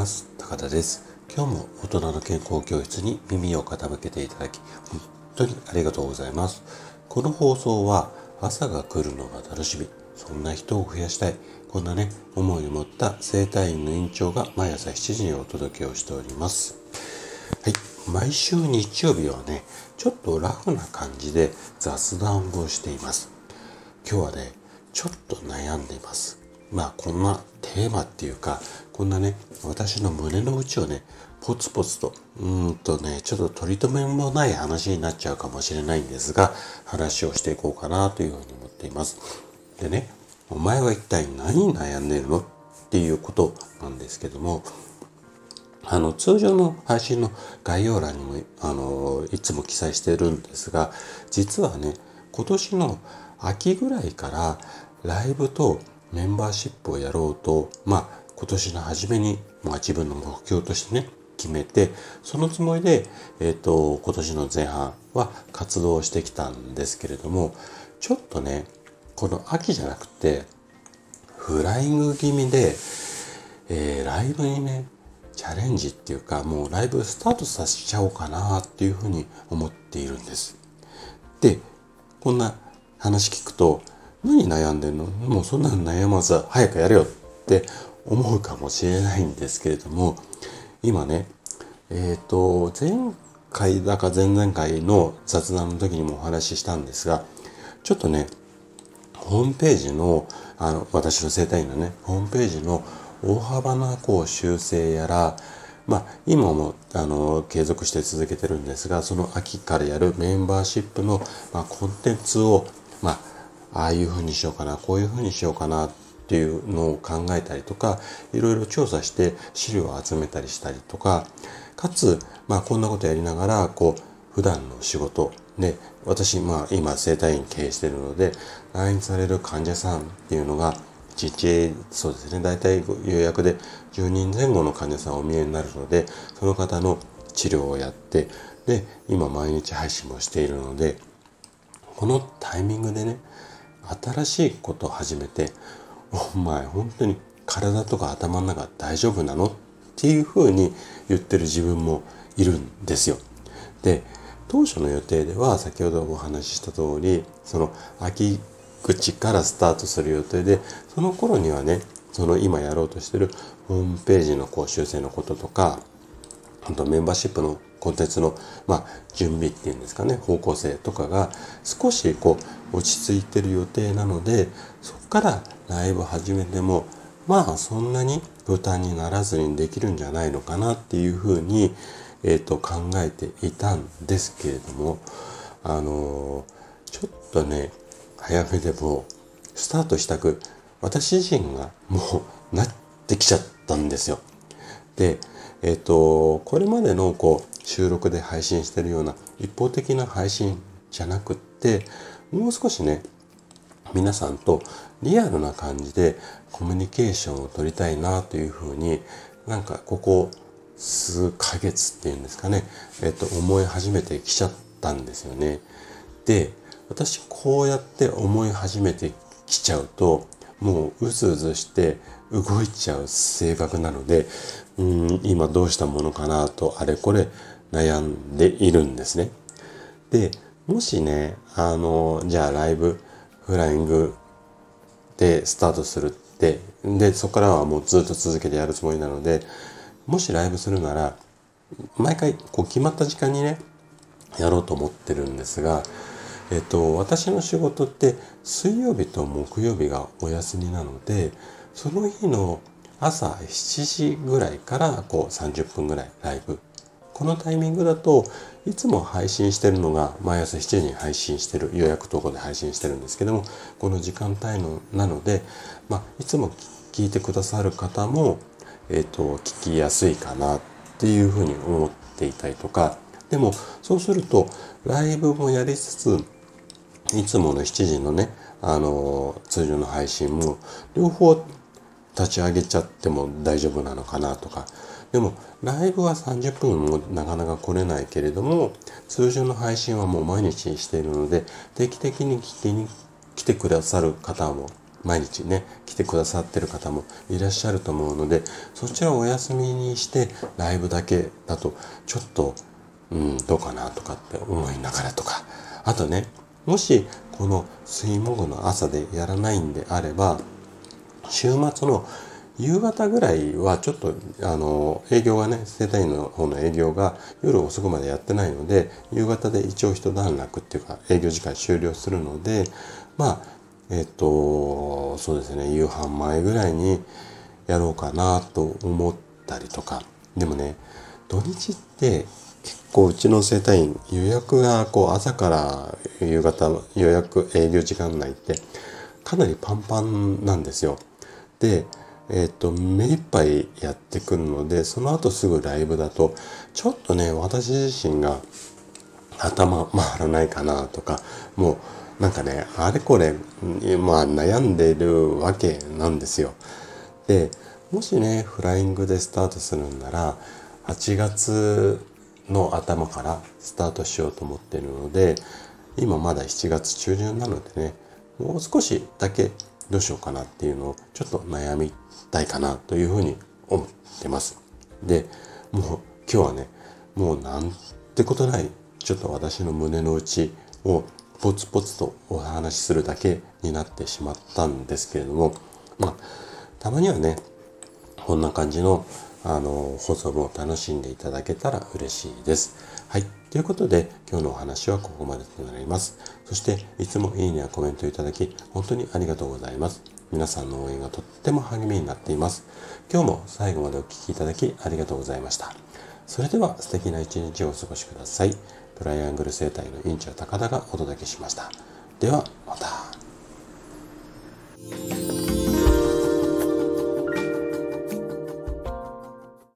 ます。高田です。今日も大人の健康教室に耳を傾けていただき本当にありがとうございます。この放送は朝が来るのが楽しみ。そんな人を増やしたい。こんなね思いを持った整体院の院長が毎朝7時にお届けをしております。はい。毎週日曜日はねちょっとラフな感じで雑談をしています。今日はねちょっと悩んでいます。まあこんなテーマっていうかこんなね私の胸の内をねポツポツとうんとねちょっと取り留めもない話になっちゃうかもしれないんですが話をしていこうかなというふうに思っています。でねお前は一体何に悩んでるの？っていうことなんですけどもあの通常の配信の概要欄にもあのいつも記載してるんですが実はね今年の秋ぐらいからライブとメンバーシップをやろうと、まあ、今年の初めに、まあ、自分の目標としてね、決めて、そのつもりで、えっ、ー、と、今年の前半は活動してきたんですけれども、ちょっとね、この秋じゃなくて、フライング気味で、えー、ライブにね、チャレンジっていうか、もうライブスタートさせちゃおうかなっていうふうに思っているんです。で、こんな話聞くと、何悩んでんの？もうそんなの悩まず早くやれよって思うかもしれないんですけれども今ねえっ、ー、と前回だか前々回の雑談の時にもお話ししたんですがちょっとねホームページのあの私の生態院のねホームページの大幅なこう修正やらまあ、今もあの継続して続けてるんですがその秋からやるメンバーシップの、まあ、コンテンツを、まあ、ああいうふうにしようかなこういうふうにしようかなっていうのを考えたりとかいろいろ調査して資料を集めたりしたりとかかつ、まあ、こんなことやりながらこう普段の仕事で私、まあ、今整体院経営しているので来院される患者さんっていうのが1日そうですね大体予約で10人前後の患者さんをお見えになるのでその方の治療をやってで今毎日配信もしているのでこのタイミングでね新しいことを始めてお前本当に体とか頭の中大丈夫なの？っていうふうに言ってる自分もいるんですよ。で当初の予定では先ほどお話しした通りその秋口からスタートする予定でその頃にはねその今やろうとしてるホームページのこう修正のこととか本当メンバーシップのコンテンツの、まあ、準備っていうんですかね方向性とかが少しこう落ち着いてる予定なのでそこからライブ始めてもまあそんなに負担にならずにできるんじゃないのかなっていうふうに、えーと、考えていたんですけれどもあのー、ちょっとね早めでもスタートしたく私自身がもうなってきちゃったんですよ。でえっ、と、これまでのこう収録で配信してるような一方的な配信じゃなくって、もう少しね、皆さんとリアルな感じでコミュニケーションを取りたいなというふうになんかここ数ヶ月っていうんですかね、えっ、と、思い始めてきちゃったんですよね。で、私こうやって思い始めてきちゃうと、もううずうずして動いちゃう性格なので、うん、今どうしたものかなとあれこれ悩んでいるんですね。で、もしね、あの、じゃあライブ、フライングでスタートするって、で、そこからはもうずっと続けてやるつもりなので、もしライブするなら、毎回こう決まった時間にね、やろうと思ってるんですが、えっと、私の仕事って水曜日と木曜日がお休みなので、その日の朝7時ぐらいからこう30分ぐらいライブ。このタイミングだといつも配信してるのが毎朝7時に配信してる予約投稿で配信してるんですけどもこの時間帯のなので、まあ、いつも聞いてくださる方も、え、ー、と聞きやすいかなっていうふうに思っていたりとかでもそうするとライブもやりつついつもの7時のねあの通常の配信も両方立ち上げちゃっても大丈夫なのかなとか。でもライブは30分もなかなか来れないけれども通常の配信はもう毎日しているので定期的に聞きに来てくださる方も毎日ね、来てくださってる方もいらっしゃると思うので、そちらをお休みにしてライブだけだと、ちょっと、うん、どうかなとかって思いながらとか、あとね、もしこの水木の朝でやらないんであれば、週末の夕方ぐらいはちょっとあの営業がね生体院の方の営業が夜遅くまでやってないので夕方で一応一段落っていうか営業時間終了するのでまあえっとそうですね夕飯前ぐらいにやろうかなと思ったりとかでもね土日って結構うちの整体院予約がこう朝から夕方の予約営業時間内ってかなりパンパンなんですよ。でえっ、ー、と、目いっぱいやってくるので、その後すぐライブだと、ちょっとね、私自身が頭回らないかなとか、もうなんかね、あれこれ、まあ悩んでるわけなんですよ。で、もしね、フライングでスタートするんなら、8月の頭からスタートしようと思っているので、今まだ7月中旬なのでね、もう少しだけどうしようかなっていうのをちょっと悩みたいかなというふうに思ってます。で、もう今日はね、もうなんてことない、ちょっと私の胸の内をポツポツとお話しするだけになってしまったんですけれども、まあ、たまにはね、こんな感じのあの放送も楽しんでいただけたら嬉しいです。はい。ということで、今日のお話はここまでとなります。そして、いつもいいねやコメントいただき、本当にありがとうございます。皆さんの応援がとっても励みになっています。今日も最後までお聴きいただきありがとうございました。それでは素敵な一日をお過ごしください。トライアングル生態の院長高田がお届けしました。では、また。